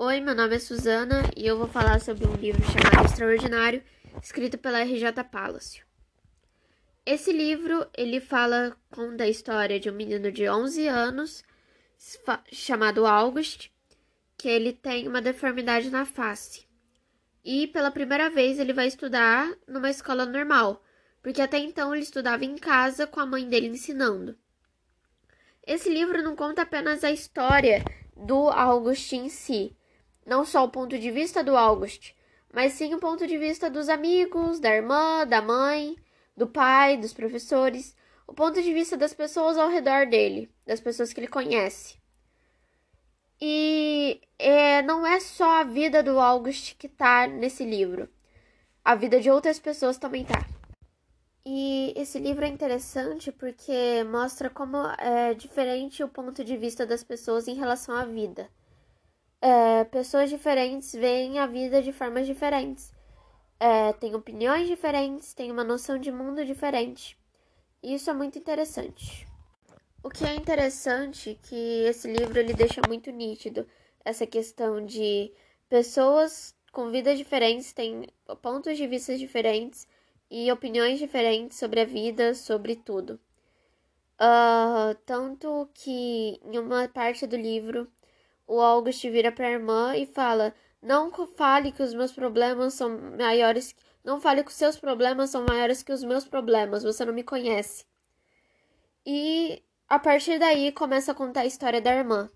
Oi, meu nome é Suzana e eu vou falar sobre um livro chamado Extraordinário, escrito pela RJ Palacio. Esse livro, ele fala conta a história de um menino de 11 anos chamado August, que ele tem uma deformidade na face. E pela primeira vez ele vai estudar numa escola normal, porque até então ele estudava em casa com a mãe dele ensinando. Esse livro não conta apenas a história do August em si, não só o ponto de vista do August, mas sim o ponto de vista dos amigos, da irmã, da mãe, do pai, dos professores, o ponto de vista das pessoas ao redor dele, das pessoas que ele conhece. E é, não é só a vida do August que tá nesse livro. A vida de outras pessoas também tá. E esse livro é interessante porque mostra como é diferente o ponto de vista das pessoas em relação à vida é, pessoas diferentes veem a vida de formas diferentes, é, têm opiniões diferentes, têm uma noção de mundo diferente. Isso é muito interessante. O que é interessante é que esse livro ele deixa muito nítido essa questão de pessoas com vidas diferentes têm pontos de vista diferentes e opiniões diferentes sobre a vida, sobre tudo. Uh, tanto que em uma parte do livro o August vira para a irmã e fala: Não fale que os meus problemas são maiores. Não fale que os seus problemas são maiores que os meus problemas. Você não me conhece. E a partir daí começa a contar a história da irmã.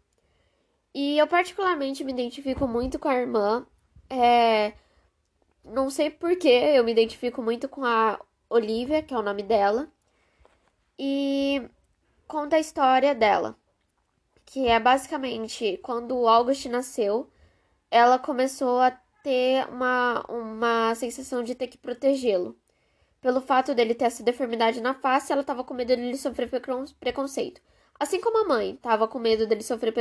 E eu particularmente me identifico muito com a irmã. É... Não sei porquê, eu me identifico muito com a Olivia, que é o nome dela. E conta a história dela que é basicamente quando o August nasceu, ela começou a ter uma, uma sensação de ter que protegê-lo. Pelo fato dele ter essa deformidade na face, ela estava com medo dele sofrer preconceito. Assim como a mãe estava com medo dele sofrer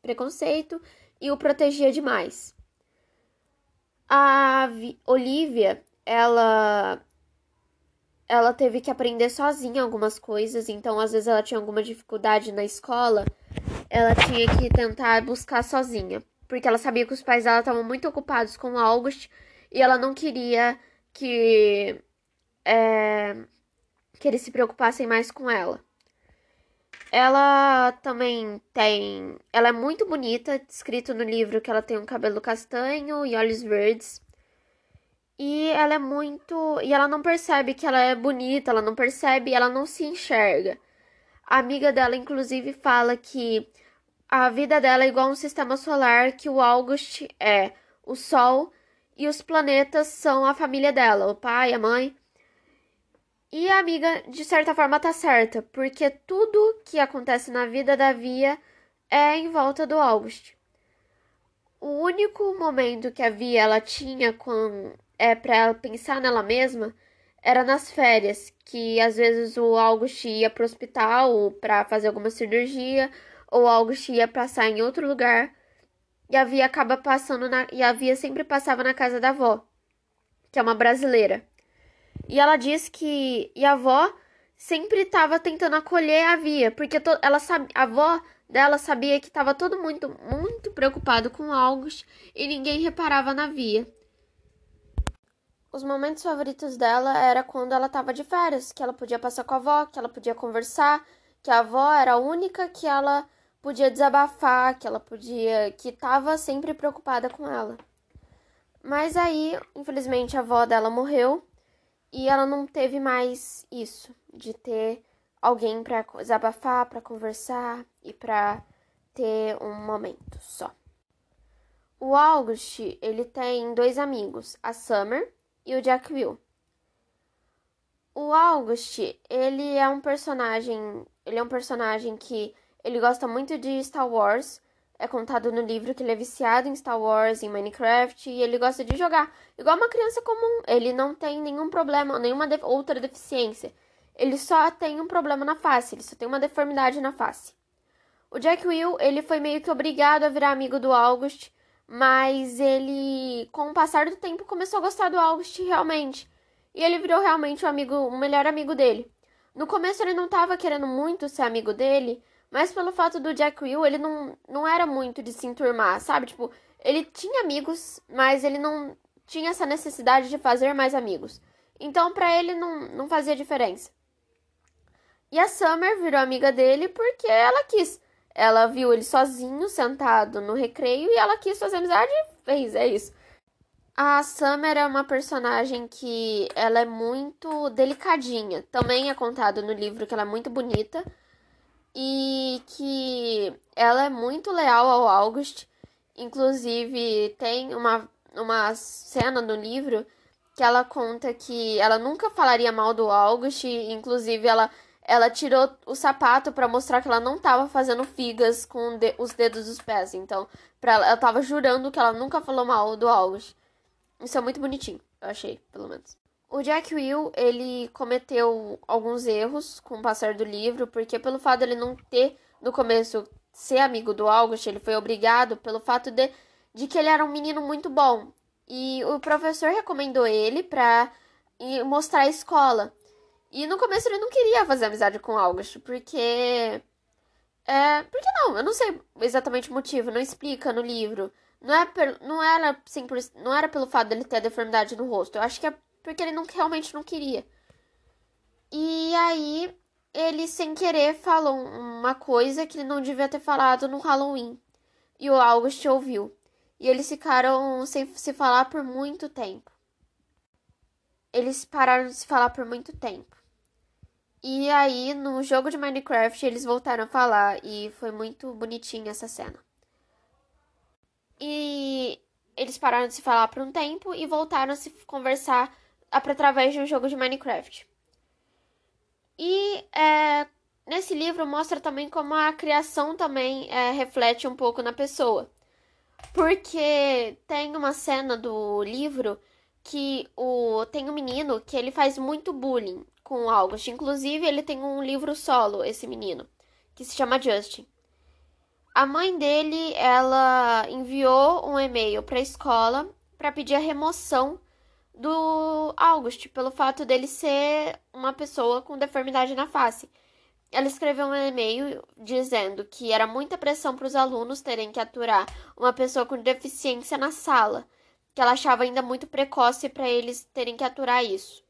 preconceito e o protegia demais. A Olivia, ela ela teve que aprender sozinha algumas coisas, então às vezes ela tinha alguma dificuldade na escola ela tinha que tentar buscar sozinha, porque ela sabia que os pais dela estavam muito ocupados com o August e ela não queria que é, que eles se preocupassem mais com ela. Ela também tem, ela é muito bonita, descrito no livro que ela tem um cabelo castanho e olhos verdes. E ela é muito, e ela não percebe que ela é bonita, ela não percebe, ela não se enxerga. A amiga dela, inclusive, fala que a vida dela é igual a um sistema solar que o August é o Sol e os planetas são a família dela, o pai, a mãe. E a amiga, de certa forma, tá certa, porque tudo que acontece na vida da Via é em volta do August. O único momento que a Via ela tinha com é para ela pensar nela mesma era nas férias, que às vezes o August ia pro hospital para fazer alguma cirurgia, ou August ia passar em outro lugar, e a Via acaba passando na, e a Via sempre passava na casa da avó, que é uma brasileira. E ela diz que e a avó sempre estava tentando acolher a Via, porque to, ela sabe, a avó dela sabia que estava todo muito muito preocupado com August e ninguém reparava na Via. Os momentos favoritos dela era quando ela estava de férias, que ela podia passar com a avó, que ela podia conversar, que a avó era a única que ela podia desabafar, que ela podia, que estava sempre preocupada com ela. Mas aí, infelizmente, a avó dela morreu e ela não teve mais isso de ter alguém para desabafar, para conversar e para ter um momento só. O August, ele tem dois amigos, a Summer e o Jack Will. O August, ele é um personagem, ele é um personagem que ele gosta muito de Star Wars. É contado no livro que ele é viciado em Star Wars, em Minecraft, e ele gosta de jogar. Igual uma criança comum. Ele não tem nenhum problema, nenhuma de outra deficiência. Ele só tem um problema na face, ele só tem uma deformidade na face. O Jack Will, ele foi meio que obrigado a virar amigo do August, mas ele, com o passar do tempo, começou a gostar do August realmente. E ele virou realmente o amigo, o melhor amigo dele. No começo ele não estava querendo muito ser amigo dele, mas pelo fato do Jack Will, ele não, não era muito de se enturmar, sabe? Tipo, ele tinha amigos, mas ele não tinha essa necessidade de fazer mais amigos. Então, para ele não, não fazia diferença. E a Summer virou amiga dele porque ela quis. Ela viu ele sozinho, sentado no recreio, e ela quis fazer amizade e fez, é isso. A Summer é uma personagem que ela é muito delicadinha. Também é contado no livro que ela é muito bonita e que ela é muito leal ao August. Inclusive, tem uma, uma cena no livro que ela conta que ela nunca falaria mal do August, inclusive ela ela tirou o sapato para mostrar que ela não estava fazendo figas com de, os dedos dos pés. Então, pra ela, ela tava jurando que ela nunca falou mal do August. Isso é muito bonitinho, eu achei, pelo menos. O Jack Will, ele cometeu alguns erros com o passar do livro, porque pelo fato de ele não ter, no começo, ser amigo do August, ele foi obrigado pelo fato de, de que ele era um menino muito bom. E o professor recomendou ele pra mostrar a escola. E no começo ele não queria fazer amizade com August, porque. É. Por que não? Eu não sei exatamente o motivo, não explica no livro. Não, é per, não, era simples, não era pelo fato dele ter a deformidade no rosto. Eu acho que é porque ele não, realmente não queria. E aí, ele sem querer falou uma coisa que ele não devia ter falado no Halloween. E o August ouviu. E eles ficaram sem se falar por muito tempo. Eles pararam de se falar por muito tempo. E aí, no jogo de Minecraft, eles voltaram a falar e foi muito bonitinha essa cena. E eles pararam de se falar por um tempo e voltaram a se conversar através de um jogo de Minecraft. E é, nesse livro mostra também como a criação também é, reflete um pouco na pessoa. Porque tem uma cena do livro que o, tem um menino que ele faz muito bullying com August. Inclusive, ele tem um livro solo, esse menino, que se chama Justin. A mãe dele, ela enviou um e-mail para a escola para pedir a remoção do August pelo fato dele ser uma pessoa com deformidade na face. Ela escreveu um e-mail dizendo que era muita pressão para os alunos terem que aturar uma pessoa com deficiência na sala, que ela achava ainda muito precoce para eles terem que aturar isso.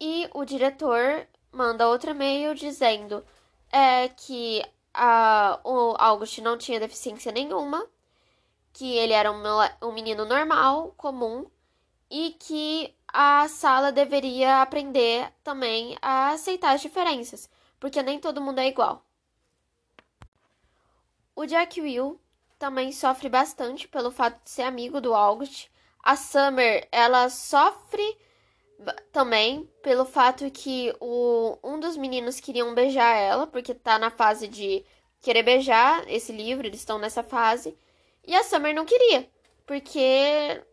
E o diretor manda outro e-mail dizendo é, que a, o August não tinha deficiência nenhuma, que ele era um, um menino normal, comum, e que a sala deveria aprender também a aceitar as diferenças, porque nem todo mundo é igual. O Jack Will também sofre bastante pelo fato de ser amigo do August. A Summer, ela sofre também pelo fato que o, um dos meninos queriam beijar ela, porque tá na fase de querer beijar esse livro, eles estão nessa fase. E a Summer não queria, porque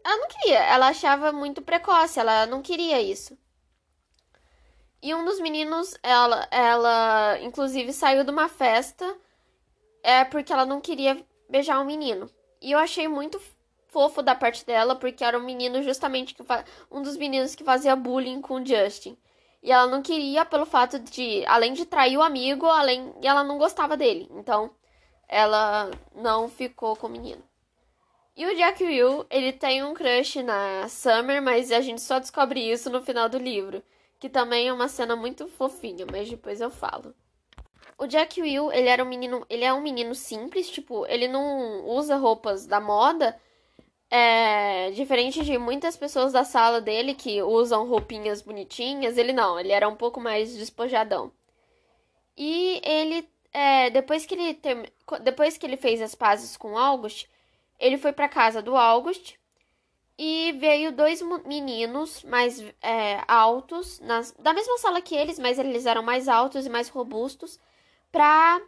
ela não queria, ela achava muito precoce, ela não queria isso. E um dos meninos, ela, ela inclusive saiu de uma festa é porque ela não queria beijar um menino. E eu achei muito fofo da parte dela, porque era um menino justamente que um dos meninos que fazia bullying com o Justin. E ela não queria pelo fato de, além de trair o amigo, além e ela não gostava dele. Então, ela não ficou com o menino. E o Jack Will, ele tem um crush na Summer, mas a gente só descobre isso no final do livro, que também é uma cena muito fofinha, mas depois eu falo. O Jack Will, ele era um menino, ele é um menino simples, tipo, ele não usa roupas da moda, é, diferente de muitas pessoas da sala dele que usam roupinhas bonitinhas, ele não, ele era um pouco mais despojadão. E ele, é, depois, que ele depois que ele fez as pazes com August, ele foi para casa do August e veio dois meninos mais é, altos, nas, da mesma sala que eles, mas eles eram mais altos e mais robustos, pra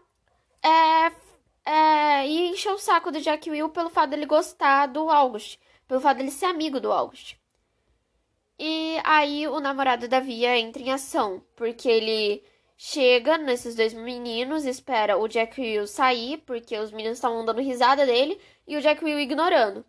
é, e encheu o saco do Jack Will pelo fato dele gostar do August, pelo fato dele ser amigo do August. E aí o namorado da Via entra em ação, porque ele chega nesses dois meninos, espera o Jack Will sair, porque os meninos estavam dando risada dele, e o Jack Will ignorando.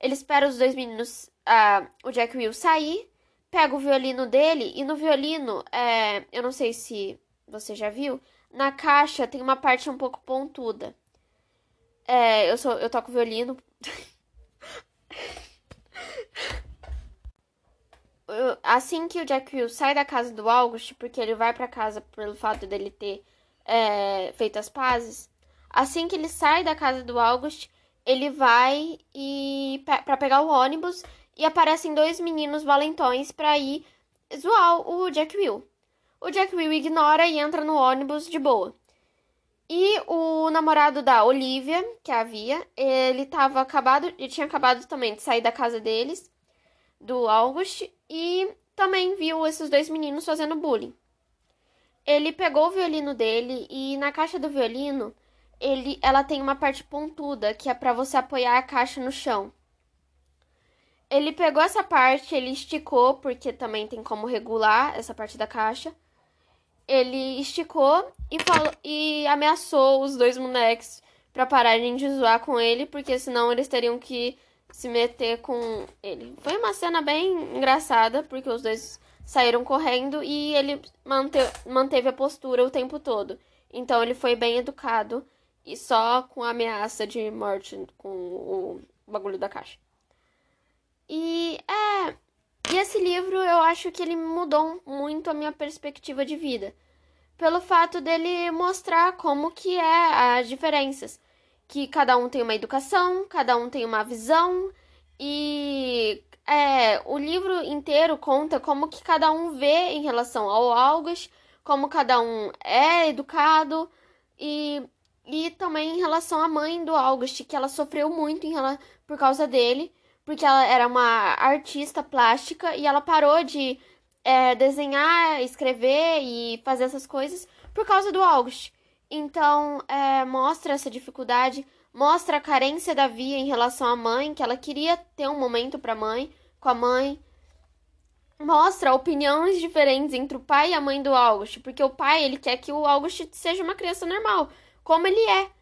Ele espera os dois meninos, uh, o Jack Will sair, pega o violino dele, e no violino, é, eu não sei se você já viu, na caixa tem uma parte um pouco pontuda. É, eu sou, eu toco violino. assim que o Jack Will sai da casa do August, porque ele vai para casa pelo fato dele ter é, feito as pazes, assim que ele sai da casa do August, ele vai e para pegar o ônibus e aparecem dois meninos valentões para ir zoar o Jack Will. O Jack Will ignora e entra no ônibus de boa. E o namorado da Olivia, que havia, ele tava acabado, ele tinha acabado também de sair da casa deles, do August, e também viu esses dois meninos fazendo bullying. Ele pegou o violino dele e na caixa do violino, ele, ela tem uma parte pontuda que é para você apoiar a caixa no chão. Ele pegou essa parte, ele esticou, porque também tem como regular essa parte da caixa ele esticou e, falou, e ameaçou os dois moleques para pararem de zoar com ele, porque senão eles teriam que se meter com ele. Foi uma cena bem engraçada, porque os dois saíram correndo e ele mante manteve a postura o tempo todo. Então ele foi bem educado e só com a ameaça de morte com o bagulho da caixa. E é, e esse livro eu acho que ele mudou muito a minha perspectiva de vida, pelo fato dele mostrar como que é as diferenças, que cada um tem uma educação, cada um tem uma visão. E é, o livro inteiro conta como que cada um vê em relação ao August, como cada um é educado. E e também em relação à mãe do August, que ela sofreu muito em, por causa dele porque ela era uma artista plástica e ela parou de é, desenhar, escrever e fazer essas coisas por causa do August. Então, é, mostra essa dificuldade, mostra a carência da Via em relação à mãe, que ela queria ter um momento para mãe, com a mãe. Mostra opiniões diferentes entre o pai e a mãe do August, porque o pai ele quer que o August seja uma criança normal, como ele é.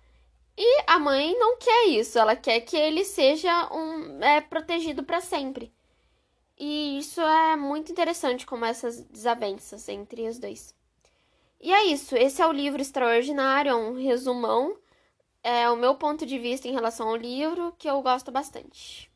E a mãe não quer isso, ela quer que ele seja um é, protegido para sempre. E isso é muito interessante como essas desavenças entre os dois. E é isso, esse é o livro extraordinário, é um resumão, é o meu ponto de vista em relação ao livro que eu gosto bastante.